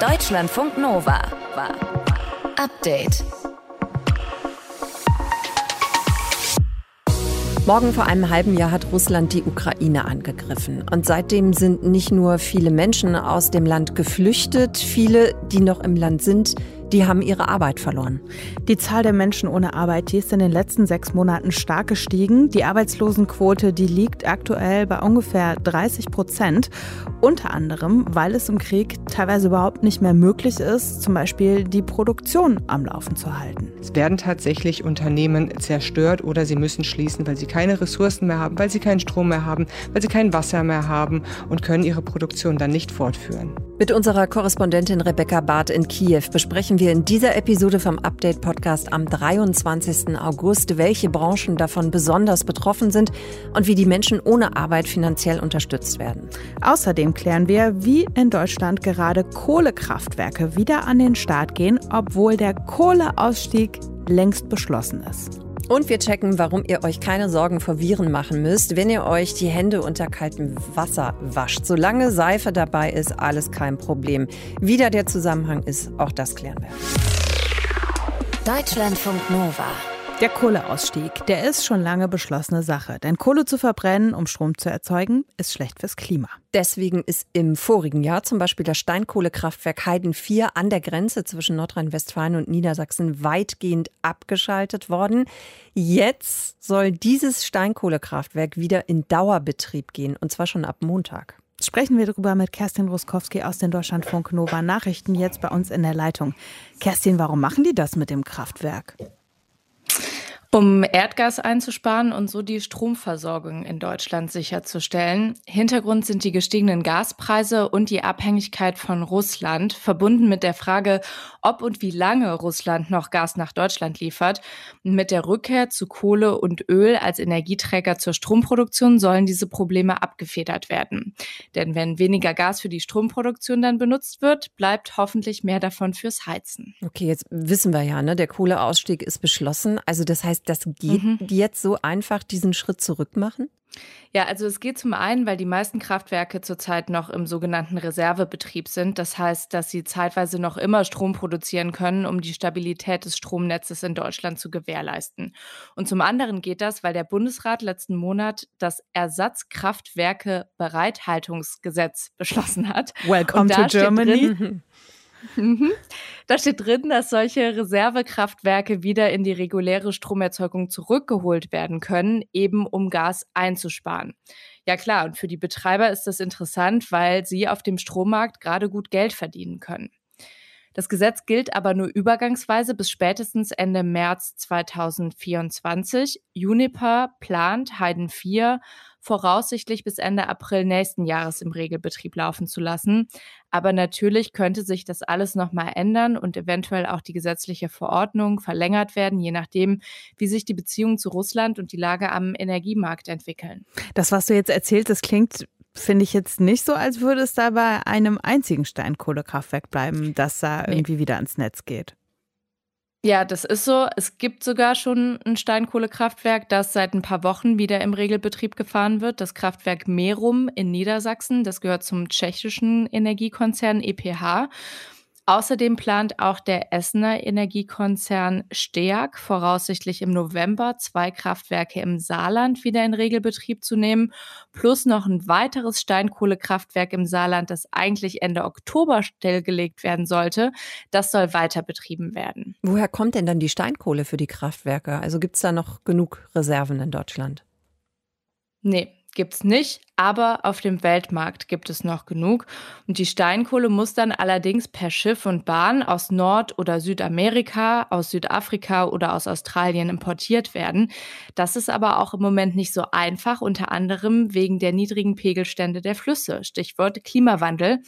Deutschlandfunk Nova. Update. Morgen vor einem halben Jahr hat Russland die Ukraine angegriffen. Und seitdem sind nicht nur viele Menschen aus dem Land geflüchtet, viele, die noch im Land sind, die haben ihre Arbeit verloren. Die Zahl der Menschen ohne Arbeit, die ist in den letzten sechs Monaten stark gestiegen. Die Arbeitslosenquote, die liegt aktuell bei ungefähr 30 Prozent. Unter anderem, weil es im Krieg teilweise überhaupt nicht mehr möglich ist, zum Beispiel die Produktion am Laufen zu halten. Es werden tatsächlich Unternehmen zerstört oder sie müssen schließen, weil sie keine Ressourcen mehr haben, weil sie keinen Strom mehr haben, weil sie kein Wasser mehr haben und können ihre Produktion dann nicht fortführen. Mit unserer Korrespondentin Rebecca Barth in Kiew besprechen wir in dieser Episode vom Update Podcast am 23. August, welche Branchen davon besonders betroffen sind und wie die Menschen ohne Arbeit finanziell unterstützt werden. Außerdem klären wir, wie in Deutschland gerade Kohlekraftwerke wieder an den Start gehen, obwohl der Kohleausstieg längst beschlossen ist. Und wir checken, warum ihr euch keine Sorgen vor Viren machen müsst, wenn ihr euch die Hände unter kaltem Wasser wascht. Solange Seife dabei ist, alles kein Problem. Wie da der Zusammenhang ist, auch das klären wir. Deutschlandfunk Nova. Der Kohleausstieg, der ist schon lange beschlossene Sache. Denn Kohle zu verbrennen, um Strom zu erzeugen, ist schlecht fürs Klima. Deswegen ist im vorigen Jahr zum Beispiel das Steinkohlekraftwerk Heiden 4 an der Grenze zwischen Nordrhein-Westfalen und Niedersachsen weitgehend abgeschaltet worden. Jetzt soll dieses Steinkohlekraftwerk wieder in Dauerbetrieb gehen, und zwar schon ab Montag. Sprechen wir darüber mit Kerstin Ruskowski aus den Deutschlandfunk Nova Nachrichten jetzt bei uns in der Leitung. Kerstin, warum machen die das mit dem Kraftwerk? Um Erdgas einzusparen und so die Stromversorgung in Deutschland sicherzustellen. Hintergrund sind die gestiegenen Gaspreise und die Abhängigkeit von Russland, verbunden mit der Frage, ob und wie lange Russland noch Gas nach Deutschland liefert. Mit der Rückkehr zu Kohle und Öl als Energieträger zur Stromproduktion sollen diese Probleme abgefedert werden. Denn wenn weniger Gas für die Stromproduktion dann benutzt wird, bleibt hoffentlich mehr davon fürs Heizen. Okay, jetzt wissen wir ja, ne, der Kohleausstieg ist beschlossen. Also das heißt, das geht mhm. jetzt so einfach diesen Schritt zurück machen? Ja, also es geht zum einen, weil die meisten Kraftwerke zurzeit noch im sogenannten Reservebetrieb sind. Das heißt, dass sie zeitweise noch immer Strom produzieren können, um die Stabilität des Stromnetzes in Deutschland zu gewährleisten. Und zum anderen geht das, weil der Bundesrat letzten Monat das Ersatzkraftwerke-Bereithaltungsgesetz beschlossen hat. Welcome to Germany. Drin, Mhm. Da steht drin, dass solche Reservekraftwerke wieder in die reguläre Stromerzeugung zurückgeholt werden können, eben um Gas einzusparen. Ja klar, und für die Betreiber ist das interessant, weil sie auf dem Strommarkt gerade gut Geld verdienen können. Das Gesetz gilt aber nur übergangsweise bis spätestens Ende März 2024. Juniper plant Heiden 4 voraussichtlich bis Ende April nächsten Jahres im Regelbetrieb laufen zu lassen. Aber natürlich könnte sich das alles nochmal ändern und eventuell auch die gesetzliche Verordnung verlängert werden, je nachdem, wie sich die Beziehungen zu Russland und die Lage am Energiemarkt entwickeln. Das, was du jetzt erzählt, das klingt finde ich jetzt nicht so, als würde es da bei einem einzigen Steinkohlekraftwerk bleiben, das da irgendwie nee. wieder ans Netz geht. Ja, das ist so. Es gibt sogar schon ein Steinkohlekraftwerk, das seit ein paar Wochen wieder im Regelbetrieb gefahren wird. Das Kraftwerk Merum in Niedersachsen. Das gehört zum tschechischen Energiekonzern EPH. Außerdem plant auch der Essener Energiekonzern STEAG voraussichtlich im November zwei Kraftwerke im Saarland wieder in Regelbetrieb zu nehmen, plus noch ein weiteres Steinkohlekraftwerk im Saarland, das eigentlich Ende Oktober stillgelegt werden sollte. Das soll weiter betrieben werden. Woher kommt denn dann die Steinkohle für die Kraftwerke? Also gibt es da noch genug Reserven in Deutschland? Nee, gibt es nicht, aber auf dem Weltmarkt gibt es noch genug. Und die Steinkohle muss dann allerdings per Schiff und Bahn aus Nord- oder Südamerika, aus Südafrika oder aus Australien importiert werden. Das ist aber auch im Moment nicht so einfach, unter anderem wegen der niedrigen Pegelstände der Flüsse. Stichwort Klimawandel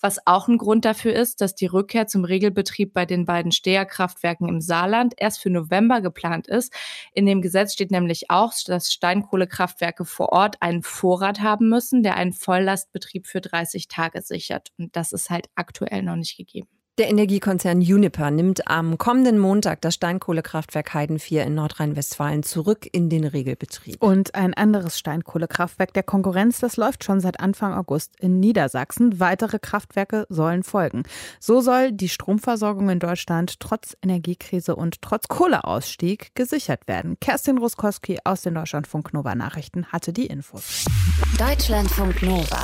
was auch ein Grund dafür ist, dass die Rückkehr zum Regelbetrieb bei den beiden Steherkraftwerken im Saarland erst für November geplant ist. In dem Gesetz steht nämlich auch, dass Steinkohlekraftwerke vor Ort einen Vorrat haben müssen, der einen Volllastbetrieb für 30 Tage sichert. Und das ist halt aktuell noch nicht gegeben. Der Energiekonzern Uniper nimmt am kommenden Montag das Steinkohlekraftwerk Heiden 4 in Nordrhein-Westfalen zurück in den Regelbetrieb. Und ein anderes Steinkohlekraftwerk der Konkurrenz, das läuft schon seit Anfang August in Niedersachsen. Weitere Kraftwerke sollen folgen. So soll die Stromversorgung in Deutschland trotz Energiekrise und trotz Kohleausstieg gesichert werden. Kerstin Ruskowski aus den Deutschlandfunk Nova Nachrichten hatte die Infos. Deutschlandfunk Nova.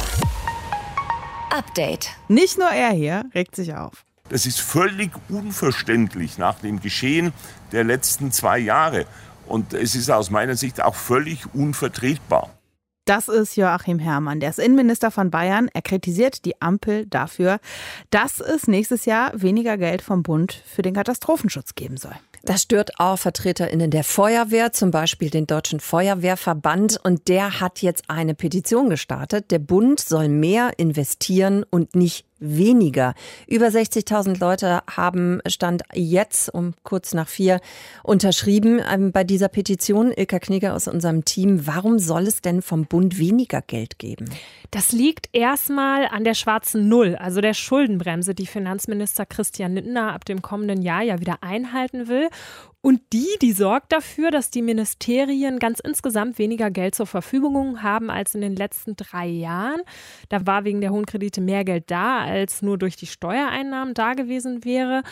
Update. Nicht nur er hier regt sich auf. Das ist völlig unverständlich nach dem Geschehen der letzten zwei Jahre. Und es ist aus meiner Sicht auch völlig unvertretbar. Das ist Joachim Herrmann, der ist Innenminister von Bayern. Er kritisiert die Ampel dafür, dass es nächstes Jahr weniger Geld vom Bund für den Katastrophenschutz geben soll. Das stört auch VertreterInnen der Feuerwehr, zum Beispiel den Deutschen Feuerwehrverband. Und der hat jetzt eine Petition gestartet. Der Bund soll mehr investieren und nicht weniger. Über 60.000 Leute haben Stand jetzt um kurz nach vier unterschrieben ähm, bei dieser Petition. Ilka Knieger aus unserem Team. Warum soll es denn vom Bund weniger Geld geben? Das liegt erstmal an der schwarzen Null, also der Schuldenbremse, die Finanzminister Christian Lindner ab dem kommenden Jahr ja wieder einhalten will. Und die, die sorgt dafür, dass die Ministerien ganz insgesamt weniger Geld zur Verfügung haben als in den letzten drei Jahren. Da war wegen der hohen Kredite mehr Geld da, als nur durch die Steuereinnahmen da gewesen wäre.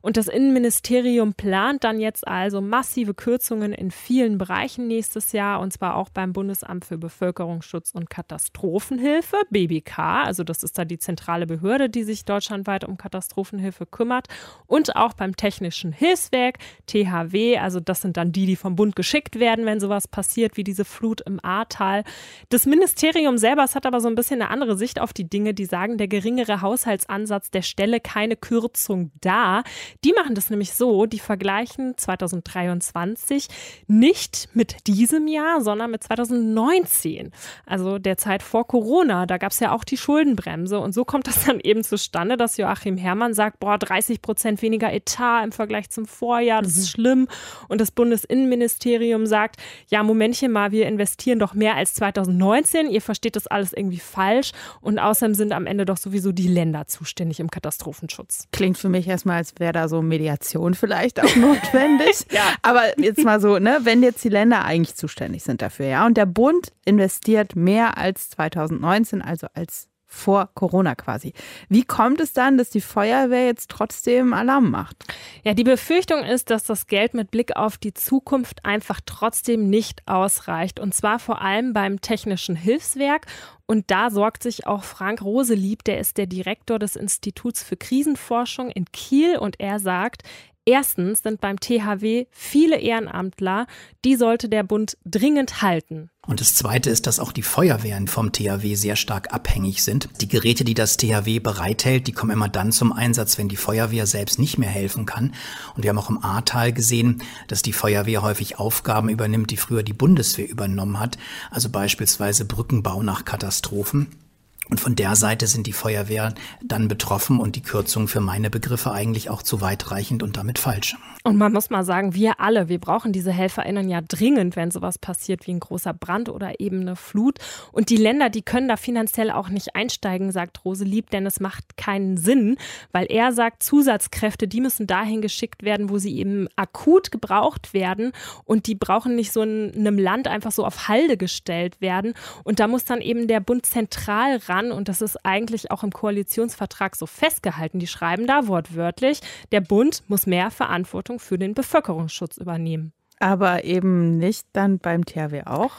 Und das Innenministerium plant dann jetzt also massive Kürzungen in vielen Bereichen nächstes Jahr, und zwar auch beim Bundesamt für Bevölkerungsschutz und Katastrophenhilfe, BBK. Also das ist da die zentrale Behörde, die sich deutschlandweit um Katastrophenhilfe kümmert. Und auch beim Technischen Hilfswerk, THW. NRW. Also das sind dann die, die vom Bund geschickt werden, wenn sowas passiert, wie diese Flut im Ahrtal. Das Ministerium selber hat aber so ein bisschen eine andere Sicht auf die Dinge. Die sagen, der geringere Haushaltsansatz der stelle keine Kürzung dar. Die machen das nämlich so, die vergleichen 2023 nicht mit diesem Jahr, sondern mit 2019. Also der Zeit vor Corona. Da gab es ja auch die Schuldenbremse. Und so kommt das dann eben zustande, dass Joachim Herrmann sagt, boah, 30 Prozent weniger Etat im Vergleich zum Vorjahr. Das ist schlimm schlimm. Und das Bundesinnenministerium sagt, ja, Momentchen mal, wir investieren doch mehr als 2019. Ihr versteht das alles irgendwie falsch. Und außerdem sind am Ende doch sowieso die Länder zuständig im Katastrophenschutz. Klingt für mich erstmal, als wäre da so Mediation vielleicht auch notwendig. ja. Aber jetzt mal so, ne, wenn jetzt die Länder eigentlich zuständig sind dafür, ja, und der Bund investiert mehr als 2019, also als vor Corona quasi. Wie kommt es dann, dass die Feuerwehr jetzt trotzdem Alarm macht? Ja, die Befürchtung ist, dass das Geld mit Blick auf die Zukunft einfach trotzdem nicht ausreicht. Und zwar vor allem beim technischen Hilfswerk. Und da sorgt sich auch Frank Roselieb, der ist der Direktor des Instituts für Krisenforschung in Kiel. Und er sagt, Erstens sind beim THW viele Ehrenamtler, die sollte der Bund dringend halten. Und das Zweite ist, dass auch die Feuerwehren vom THW sehr stark abhängig sind. Die Geräte, die das THW bereithält, die kommen immer dann zum Einsatz, wenn die Feuerwehr selbst nicht mehr helfen kann. Und wir haben auch im Ahrtal gesehen, dass die Feuerwehr häufig Aufgaben übernimmt, die früher die Bundeswehr übernommen hat. Also beispielsweise Brückenbau nach Katastrophen. Und von der Seite sind die Feuerwehren dann betroffen und die Kürzungen für meine Begriffe eigentlich auch zu weitreichend und damit falsch. Und man muss mal sagen, wir alle, wir brauchen diese HelferInnen ja dringend, wenn sowas passiert wie ein großer Brand oder eben eine Flut. Und die Länder, die können da finanziell auch nicht einsteigen, sagt Rose Lieb, denn es macht keinen Sinn, weil er sagt, Zusatzkräfte, die müssen dahin geschickt werden, wo sie eben akut gebraucht werden. Und die brauchen nicht so in einem Land einfach so auf Halde gestellt werden. Und da muss dann eben der Bund zentral ran. Und das ist eigentlich auch im Koalitionsvertrag so festgehalten. Die schreiben da wortwörtlich, der Bund muss mehr Verantwortung Verantwortung für den Bevölkerungsschutz übernehmen. Aber eben nicht dann beim THW auch?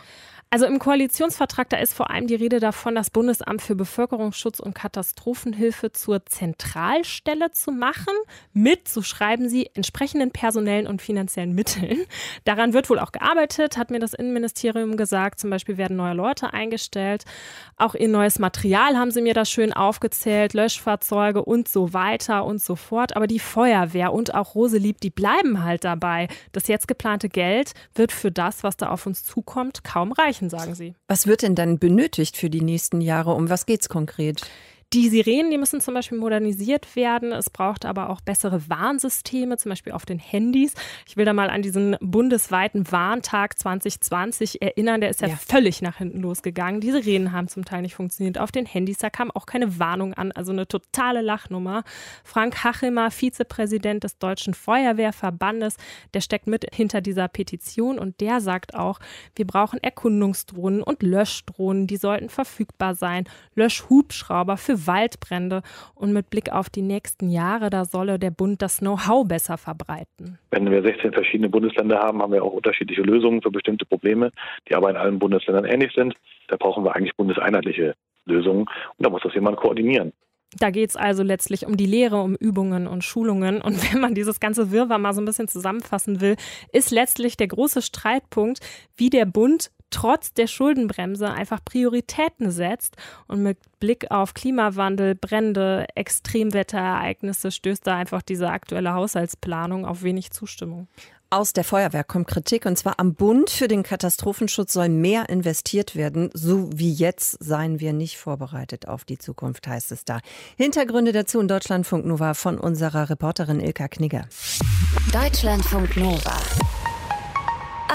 Also im Koalitionsvertrag, da ist vor allem die Rede davon, das Bundesamt für Bevölkerungsschutz und Katastrophenhilfe zur Zentralstelle zu machen, mit, so schreiben sie, entsprechenden personellen und finanziellen Mitteln. Daran wird wohl auch gearbeitet, hat mir das Innenministerium gesagt. Zum Beispiel werden neue Leute eingestellt. Auch ihr neues Material haben sie mir da schön aufgezählt, Löschfahrzeuge und so weiter und so fort. Aber die Feuerwehr und auch Roselieb, die bleiben halt dabei. Das jetzt geplante Geld wird für das, was da auf uns zukommt, kaum reichen erreichen, sagen Sie. Was wird denn dann benötigt für die nächsten Jahre? Um was geht es konkret? Die Sirenen, die müssen zum Beispiel modernisiert werden. Es braucht aber auch bessere Warnsysteme, zum Beispiel auf den Handys. Ich will da mal an diesen bundesweiten Warntag 2020 erinnern. Der ist ja, ja. völlig nach hinten losgegangen. Die Sirenen haben zum Teil nicht funktioniert. Auf den Handys, da kam auch keine Warnung an. Also eine totale Lachnummer. Frank Hachimmer, Vizepräsident des Deutschen Feuerwehrverbandes, der steckt mit hinter dieser Petition und der sagt auch, wir brauchen Erkundungsdrohnen und Löschdrohnen. Die sollten verfügbar sein. Löschhubschrauber für Waldbrände. Und mit Blick auf die nächsten Jahre, da solle der Bund das Know-how besser verbreiten. Wenn wir 16 verschiedene Bundesländer haben, haben wir auch unterschiedliche Lösungen für bestimmte Probleme, die aber in allen Bundesländern ähnlich sind. Da brauchen wir eigentlich bundeseinheitliche Lösungen und da muss das jemand koordinieren. Da geht es also letztlich um die Lehre, um Übungen und Schulungen. Und wenn man dieses ganze Wirrwarr mal so ein bisschen zusammenfassen will, ist letztlich der große Streitpunkt, wie der Bund trotz der Schuldenbremse einfach Prioritäten setzt und mit Blick auf Klimawandel, Brände, Extremwetterereignisse stößt da einfach diese aktuelle Haushaltsplanung auf wenig Zustimmung. Aus der Feuerwehr kommt Kritik und zwar am Bund. Für den Katastrophenschutz soll mehr investiert werden. So wie jetzt seien wir nicht vorbereitet auf die Zukunft, heißt es da. Hintergründe dazu in Deutschlandfunk Nova von unserer Reporterin Ilka Knigger. Deutschlandfunk Nova.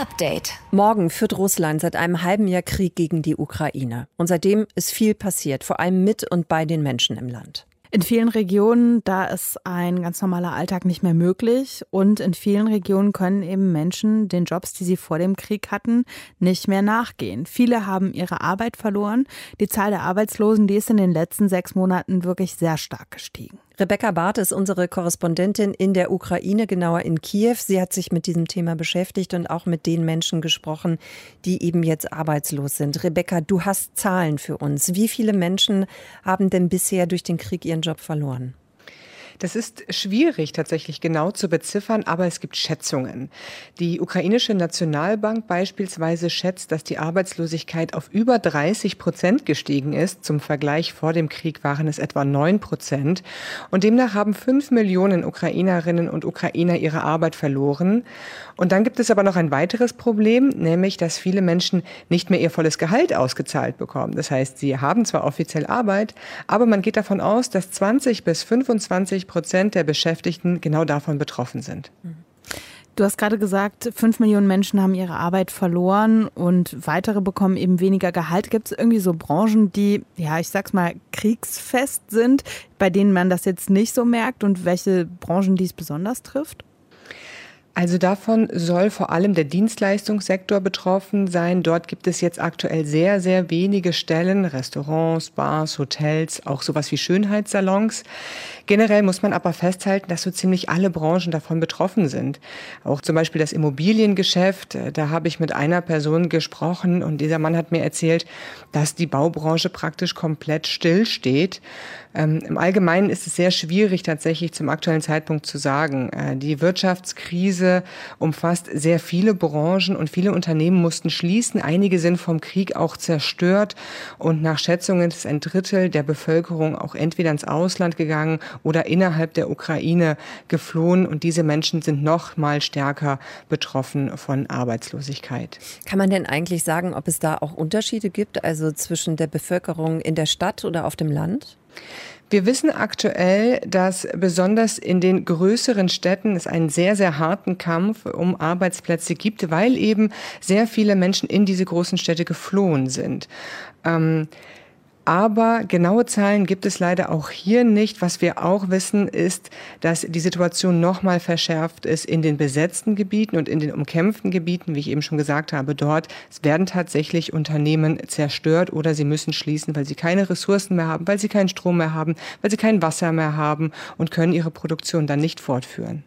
Update. Morgen führt Russland seit einem halben Jahr Krieg gegen die Ukraine. Und seitdem ist viel passiert, vor allem mit und bei den Menschen im Land. In vielen Regionen, da ist ein ganz normaler Alltag nicht mehr möglich und in vielen Regionen können eben Menschen den Jobs, die sie vor dem Krieg hatten, nicht mehr nachgehen. Viele haben ihre Arbeit verloren. Die Zahl der Arbeitslosen, die ist in den letzten sechs Monaten wirklich sehr stark gestiegen. Rebecca Barth ist unsere Korrespondentin in der Ukraine, genauer in Kiew. Sie hat sich mit diesem Thema beschäftigt und auch mit den Menschen gesprochen, die eben jetzt arbeitslos sind. Rebecca, du hast Zahlen für uns. Wie viele Menschen haben denn bisher durch den Krieg ihren Job verloren? Das ist schwierig tatsächlich genau zu beziffern, aber es gibt Schätzungen. Die ukrainische Nationalbank beispielsweise schätzt, dass die Arbeitslosigkeit auf über 30 Prozent gestiegen ist. Zum Vergleich vor dem Krieg waren es etwa 9 Prozent. Und demnach haben fünf Millionen Ukrainerinnen und Ukrainer ihre Arbeit verloren. Und dann gibt es aber noch ein weiteres Problem, nämlich, dass viele Menschen nicht mehr ihr volles Gehalt ausgezahlt bekommen. Das heißt, sie haben zwar offiziell Arbeit, aber man geht davon aus, dass 20 bis 25 Prozent der Beschäftigten genau davon betroffen sind. Du hast gerade gesagt, fünf Millionen Menschen haben ihre Arbeit verloren und weitere bekommen eben weniger Gehalt. Gibt es irgendwie so Branchen, die, ja, ich sag's mal, kriegsfest sind, bei denen man das jetzt nicht so merkt und welche Branchen dies besonders trifft? Also davon soll vor allem der Dienstleistungssektor betroffen sein. Dort gibt es jetzt aktuell sehr, sehr wenige Stellen, Restaurants, Bars, Hotels, auch sowas wie Schönheitssalons. Generell muss man aber festhalten, dass so ziemlich alle Branchen davon betroffen sind. Auch zum Beispiel das Immobiliengeschäft. Da habe ich mit einer Person gesprochen und dieser Mann hat mir erzählt, dass die Baubranche praktisch komplett stillsteht. Ähm, Im Allgemeinen ist es sehr schwierig tatsächlich zum aktuellen Zeitpunkt zu sagen. Äh, die Wirtschaftskrise umfasst sehr viele Branchen und viele Unternehmen mussten schließen. Einige sind vom Krieg auch zerstört und nach Schätzungen ist ein Drittel der Bevölkerung auch entweder ins Ausland gegangen oder innerhalb der Ukraine geflohen und diese Menschen sind noch mal stärker betroffen von Arbeitslosigkeit. Kann man denn eigentlich sagen, ob es da auch Unterschiede gibt, also zwischen der Bevölkerung in der Stadt oder auf dem Land? Wir wissen aktuell, dass besonders in den größeren Städten es einen sehr, sehr harten Kampf um Arbeitsplätze gibt, weil eben sehr viele Menschen in diese großen Städte geflohen sind. Ähm, aber genaue Zahlen gibt es leider auch hier nicht. Was wir auch wissen, ist, dass die Situation nochmal verschärft ist in den besetzten Gebieten und in den umkämpften Gebieten, wie ich eben schon gesagt habe. Dort werden tatsächlich Unternehmen zerstört oder sie müssen schließen, weil sie keine Ressourcen mehr haben, weil sie keinen Strom mehr haben, weil sie kein Wasser mehr haben und können ihre Produktion dann nicht fortführen.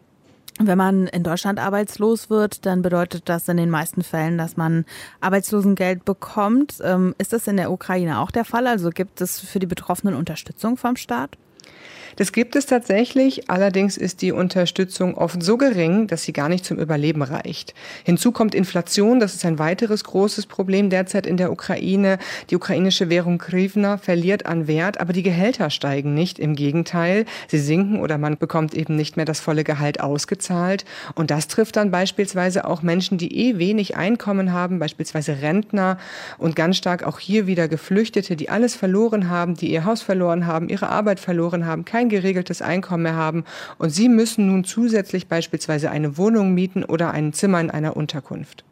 Wenn man in Deutschland arbeitslos wird, dann bedeutet das in den meisten Fällen, dass man Arbeitslosengeld bekommt. Ähm, ist das in der Ukraine auch der Fall? Also gibt es für die Betroffenen Unterstützung vom Staat? Das gibt es tatsächlich, allerdings ist die Unterstützung oft so gering, dass sie gar nicht zum Überleben reicht. Hinzu kommt Inflation, das ist ein weiteres großes Problem derzeit in der Ukraine. Die ukrainische Währung Grivna verliert an Wert, aber die Gehälter steigen nicht, im Gegenteil, sie sinken oder man bekommt eben nicht mehr das volle Gehalt ausgezahlt und das trifft dann beispielsweise auch Menschen, die eh wenig Einkommen haben, beispielsweise Rentner und ganz stark auch hier wieder Geflüchtete, die alles verloren haben, die ihr Haus verloren haben, ihre Arbeit verloren haben, kein geregeltes Einkommen mehr haben und sie müssen nun zusätzlich beispielsweise eine Wohnung mieten oder ein Zimmer in einer Unterkunft.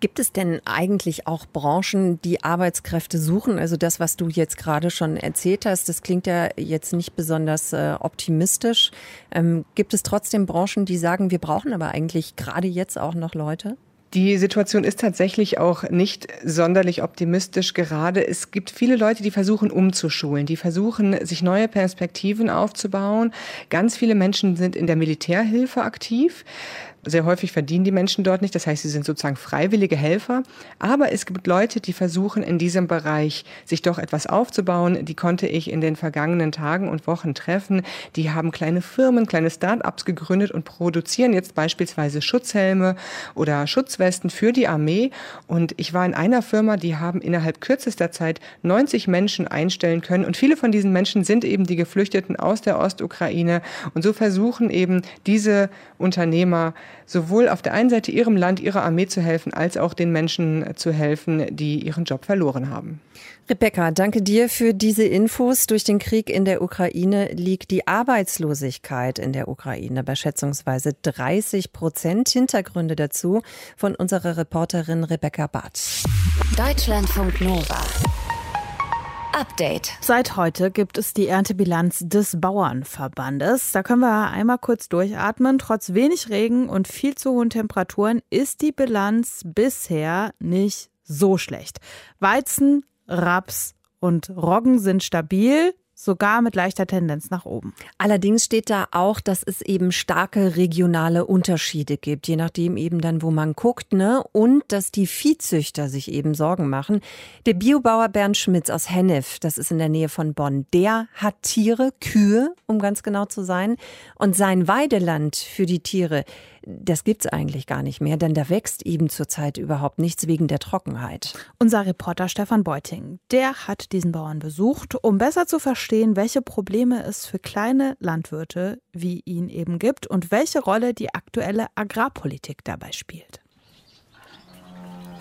Gibt es denn eigentlich auch Branchen, die Arbeitskräfte suchen? Also das, was du jetzt gerade schon erzählt hast, das klingt ja jetzt nicht besonders äh, optimistisch. Ähm, gibt es trotzdem Branchen, die sagen, wir brauchen aber eigentlich gerade jetzt auch noch Leute? Die Situation ist tatsächlich auch nicht sonderlich optimistisch gerade. Es gibt viele Leute, die versuchen umzuschulen, die versuchen, sich neue Perspektiven aufzubauen. Ganz viele Menschen sind in der Militärhilfe aktiv. Sehr häufig verdienen die Menschen dort nicht, das heißt, sie sind sozusagen freiwillige Helfer. Aber es gibt Leute, die versuchen in diesem Bereich sich doch etwas aufzubauen. Die konnte ich in den vergangenen Tagen und Wochen treffen. Die haben kleine Firmen, kleine Start-ups gegründet und produzieren jetzt beispielsweise Schutzhelme oder Schutzwesten für die Armee. Und ich war in einer Firma, die haben innerhalb kürzester Zeit 90 Menschen einstellen können. Und viele von diesen Menschen sind eben die Geflüchteten aus der Ostukraine. Und so versuchen eben diese Unternehmer, sowohl auf der einen Seite ihrem Land, ihrer Armee zu helfen, als auch den Menschen zu helfen, die ihren Job verloren haben. Rebecca, danke dir für diese Infos. Durch den Krieg in der Ukraine liegt die Arbeitslosigkeit in der Ukraine bei schätzungsweise 30 Prozent. Hintergründe dazu von unserer Reporterin Rebecca Barth. Deutschlandfunk Nova. Update. Seit heute gibt es die Erntebilanz des Bauernverbandes. Da können wir einmal kurz durchatmen. Trotz wenig Regen und viel zu hohen Temperaturen ist die Bilanz bisher nicht so schlecht. Weizen, Raps und Roggen sind stabil sogar mit leichter Tendenz nach oben. Allerdings steht da auch, dass es eben starke regionale Unterschiede gibt, je nachdem eben dann, wo man guckt, ne? Und dass die Viehzüchter sich eben Sorgen machen. Der Biobauer Bernd Schmitz aus Hennef, das ist in der Nähe von Bonn, der hat Tiere, Kühe, um ganz genau zu sein. Und sein Weideland für die Tiere, das gibt's eigentlich gar nicht mehr, denn da wächst eben zurzeit überhaupt nichts wegen der Trockenheit. Unser Reporter Stefan Beuting, der hat diesen Bauern besucht, um besser zu verstehen, welche Probleme es für kleine Landwirte wie ihn eben gibt und welche Rolle die aktuelle Agrarpolitik dabei spielt.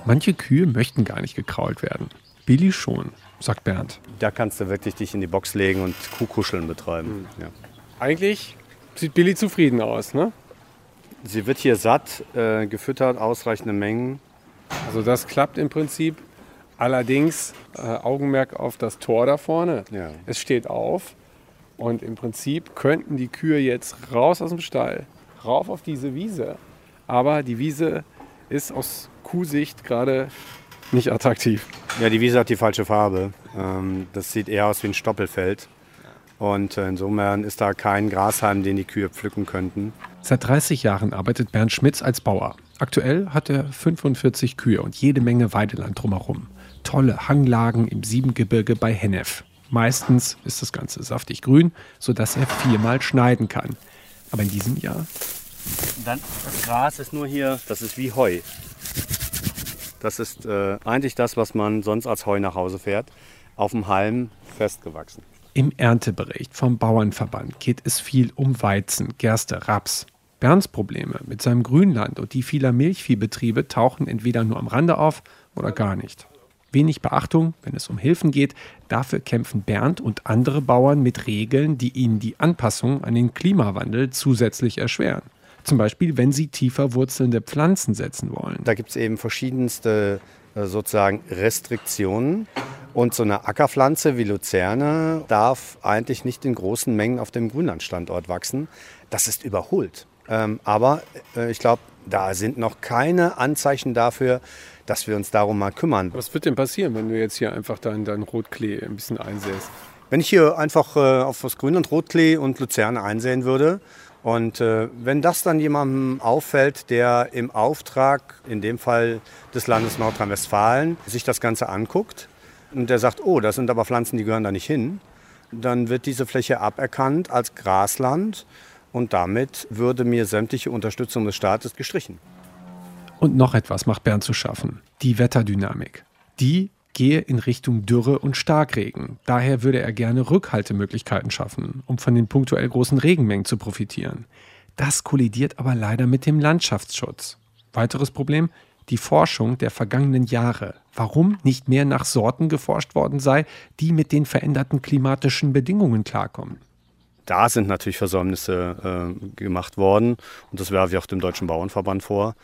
Manche Kühe möchten gar nicht gekrault werden. Billy schon, sagt Bernd. Da kannst du wirklich dich in die Box legen und Kuhkuscheln betreiben. Mhm. Ja. Eigentlich sieht Billy zufrieden aus, ne? Sie wird hier satt, äh, gefüttert, ausreichende Mengen. Also das klappt im Prinzip. Allerdings äh, Augenmerk auf das Tor da vorne. Ja. Es steht auf und im Prinzip könnten die Kühe jetzt raus aus dem Stall, rauf auf diese Wiese. Aber die Wiese ist aus Kuhsicht gerade nicht attraktiv. Ja, die Wiese hat die falsche Farbe. Ähm, das sieht eher aus wie ein Stoppelfeld. Und äh, insofern ist da kein Grashalm, den die Kühe pflücken könnten. Seit 30 Jahren arbeitet Bernd Schmitz als Bauer. Aktuell hat er 45 Kühe und jede Menge Weideland drumherum. Tolle Hanglagen im Siebengebirge bei Hennef. Meistens ist das Ganze saftig grün, sodass er viermal schneiden kann. Aber in diesem Jahr. Dann, das Gras ist nur hier, das ist wie Heu. Das ist äh, eigentlich das, was man sonst als Heu nach Hause fährt. Auf dem Halm festgewachsen. Im Erntebericht vom Bauernverband geht es viel um Weizen, Gerste, Raps. Bernds Probleme mit seinem Grünland und die vieler Milchviehbetriebe tauchen entweder nur am Rande auf oder gar nicht. Wenig Beachtung, wenn es um Hilfen geht, dafür kämpfen Bernd und andere Bauern mit Regeln, die ihnen die Anpassung an den Klimawandel zusätzlich erschweren. Zum Beispiel, wenn sie tiefer wurzelnde Pflanzen setzen wollen. Da gibt es eben verschiedenste äh, sozusagen Restriktionen. Und so eine Ackerpflanze wie Luzerne darf eigentlich nicht in großen Mengen auf dem Grünlandstandort wachsen. Das ist überholt. Ähm, aber äh, ich glaube, da sind noch keine Anzeichen dafür, dass wir uns darum mal kümmern. Was wird denn passieren, wenn du jetzt hier einfach deinen dein Rotklee ein bisschen einsäst? Wenn ich hier einfach äh, auf das Grünland Rotklee und Luzerne einsehen würde, und äh, wenn das dann jemandem auffällt, der im Auftrag, in dem Fall des Landes Nordrhein-Westfalen, sich das Ganze anguckt und der sagt, oh, das sind aber Pflanzen, die gehören da nicht hin, dann wird diese Fläche aberkannt als Grasland und damit würde mir sämtliche Unterstützung des Staates gestrichen. Und noch etwas macht Bernd zu schaffen. Die Wetterdynamik. Die gehe in Richtung Dürre und Starkregen. Daher würde er gerne Rückhaltemöglichkeiten schaffen, um von den punktuell großen Regenmengen zu profitieren. Das kollidiert aber leider mit dem Landschaftsschutz. Weiteres Problem, die Forschung der vergangenen Jahre. Warum nicht mehr nach Sorten geforscht worden sei, die mit den veränderten klimatischen Bedingungen klarkommen. Da sind natürlich Versäumnisse äh, gemacht worden und das werfe ich auch dem Deutschen Bauernverband vor,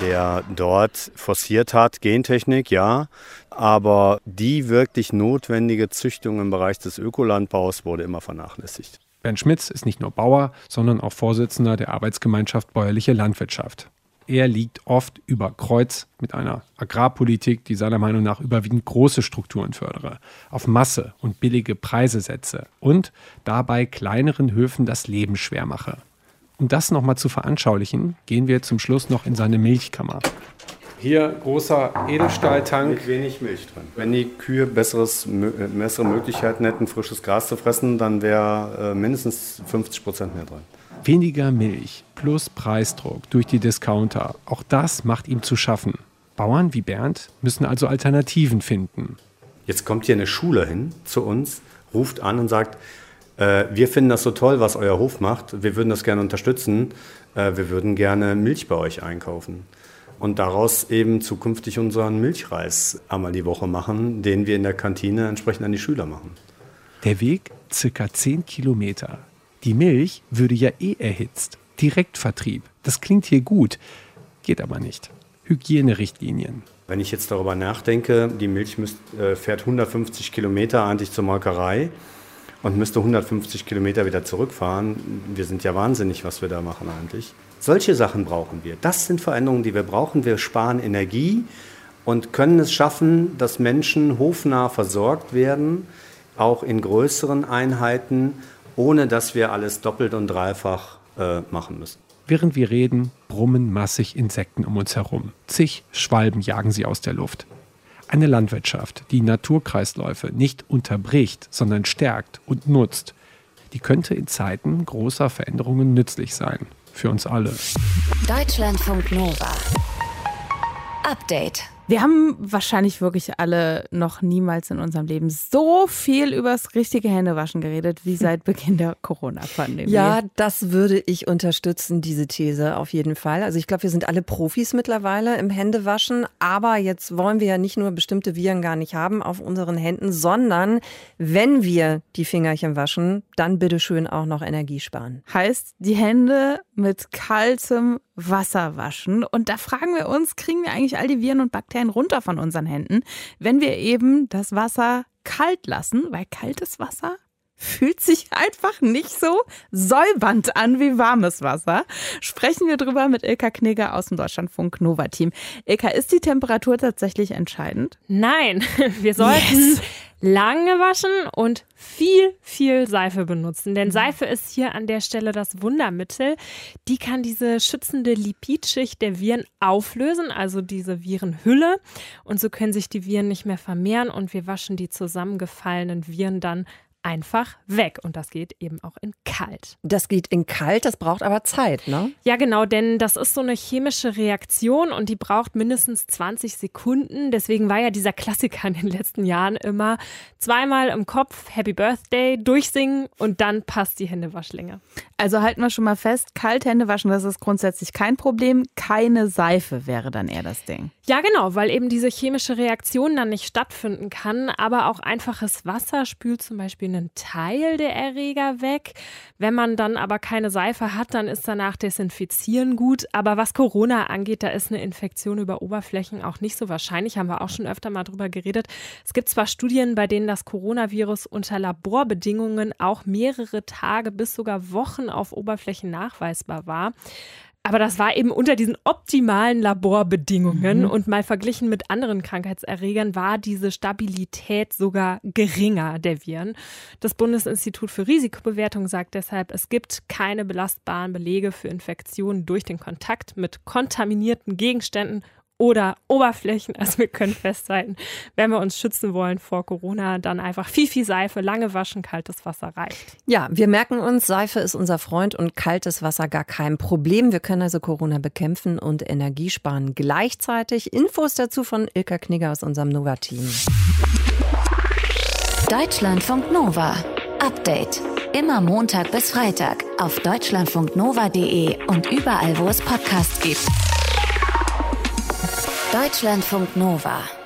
der dort forciert hat, Gentechnik, ja, aber die wirklich notwendige Züchtung im Bereich des Ökolandbaus wurde immer vernachlässigt. Bernd Schmitz ist nicht nur Bauer, sondern auch Vorsitzender der Arbeitsgemeinschaft Bäuerliche Landwirtschaft. Er liegt oft über Kreuz mit einer Agrarpolitik, die seiner Meinung nach überwiegend große Strukturen fördere, auf Masse und billige Preise setze und dabei kleineren Höfen das Leben schwer mache. Um das nochmal zu veranschaulichen, gehen wir zum Schluss noch in seine Milchkammer. Hier großer Edelstahltank. Mit wenig Milch drin. Wenn die Kühe besseres, äh, bessere Möglichkeiten hätten, frisches Gras zu fressen, dann wäre äh, mindestens 50 Prozent mehr drin. Weniger Milch plus Preisdruck durch die Discounter, auch das macht ihm zu schaffen. Bauern wie Bernd müssen also Alternativen finden. Jetzt kommt hier eine Schule hin zu uns, ruft an und sagt, äh, wir finden das so toll, was euer Hof macht, wir würden das gerne unterstützen, äh, wir würden gerne Milch bei euch einkaufen und daraus eben zukünftig unseren Milchreis einmal die Woche machen, den wir in der Kantine entsprechend an die Schüler machen. Der Weg circa 10 Kilometer. Die Milch würde ja eh erhitzt. Direktvertrieb. Das klingt hier gut, geht aber nicht. Hygienerichtlinien. Wenn ich jetzt darüber nachdenke, die Milch müsst, äh, fährt 150 Kilometer eigentlich zur Molkerei und müsste 150 Kilometer wieder zurückfahren. Wir sind ja wahnsinnig, was wir da machen eigentlich. Solche Sachen brauchen wir. Das sind Veränderungen, die wir brauchen. Wir sparen Energie und können es schaffen, dass Menschen hofnah versorgt werden, auch in größeren Einheiten, ohne dass wir alles doppelt und dreifach äh, machen müssen. Während wir reden, brummen massig Insekten um uns herum. Zig Schwalben jagen sie aus der Luft. Eine Landwirtschaft, die Naturkreisläufe nicht unterbricht, sondern stärkt und nutzt, die könnte in Zeiten großer Veränderungen nützlich sein für uns alle. Deutschlandfunk Nova. Update. Wir haben wahrscheinlich wirklich alle noch niemals in unserem Leben so viel über das richtige Händewaschen geredet wie seit Beginn der Corona-Pandemie. Ja, das würde ich unterstützen, diese These auf jeden Fall. Also ich glaube, wir sind alle Profis mittlerweile im Händewaschen, aber jetzt wollen wir ja nicht nur bestimmte Viren gar nicht haben auf unseren Händen, sondern wenn wir die Fingerchen waschen, dann bitte schön auch noch Energie sparen. Heißt, die Hände mit kaltem Wasser waschen. Und da fragen wir uns, kriegen wir eigentlich all die Viren und Bakterien runter von unseren Händen, wenn wir eben das Wasser kalt lassen, weil kaltes Wasser fühlt sich einfach nicht so säubernd an wie warmes Wasser. Sprechen wir drüber mit Ilka Knigger aus dem Deutschlandfunk Nova Team. Ilka, ist die Temperatur tatsächlich entscheidend? Nein, wir sollten yes lange waschen und viel, viel Seife benutzen. Denn. Seife ist hier an der Stelle das Wundermittel. Die kann diese schützende Lipidschicht der Viren auflösen, also diese Virenhülle. Und so können sich die Viren nicht mehr vermehren und wir waschen die zusammengefallenen Viren dann einfach weg. Und das geht eben auch in kalt. Das geht in kalt, das braucht aber Zeit, ne? Ja, genau, denn das ist so eine chemische Reaktion und die braucht mindestens 20 Sekunden. Deswegen war ja dieser Klassiker in den letzten Jahren immer zweimal im Kopf Happy Birthday durchsingen und dann passt die Händewaschlinge. Also halten wir schon mal fest, kalt Hände waschen, das ist grundsätzlich kein Problem. Keine Seife wäre dann eher das Ding. Ja, genau, weil eben diese chemische Reaktion dann nicht stattfinden kann. Aber auch einfaches Wasser spült zum Beispiel einen Teil der Erreger weg. Wenn man dann aber keine Seife hat, dann ist danach Desinfizieren gut. Aber was Corona angeht, da ist eine Infektion über Oberflächen auch nicht so wahrscheinlich. Haben wir auch schon öfter mal drüber geredet. Es gibt zwar Studien, bei denen das Coronavirus unter Laborbedingungen auch mehrere Tage bis sogar Wochen auf Oberflächen nachweisbar war. Aber das war eben unter diesen optimalen Laborbedingungen mhm. und mal verglichen mit anderen Krankheitserregern war diese Stabilität sogar geringer der Viren. Das Bundesinstitut für Risikobewertung sagt deshalb, es gibt keine belastbaren Belege für Infektionen durch den Kontakt mit kontaminierten Gegenständen oder Oberflächen. Also wir können festhalten, wenn wir uns schützen wollen vor Corona, dann einfach viel, viel Seife, lange waschen, kaltes Wasser reicht. Ja, wir merken uns, Seife ist unser Freund und kaltes Wasser gar kein Problem. Wir können also Corona bekämpfen und Energie sparen gleichzeitig. Infos dazu von Ilka Knigger aus unserem Nova-Team. Deutschlandfunk Nova. Update. Immer Montag bis Freitag auf deutschlandfunknova.de und überall, wo es Podcasts gibt. Deutschlandfunk Nova.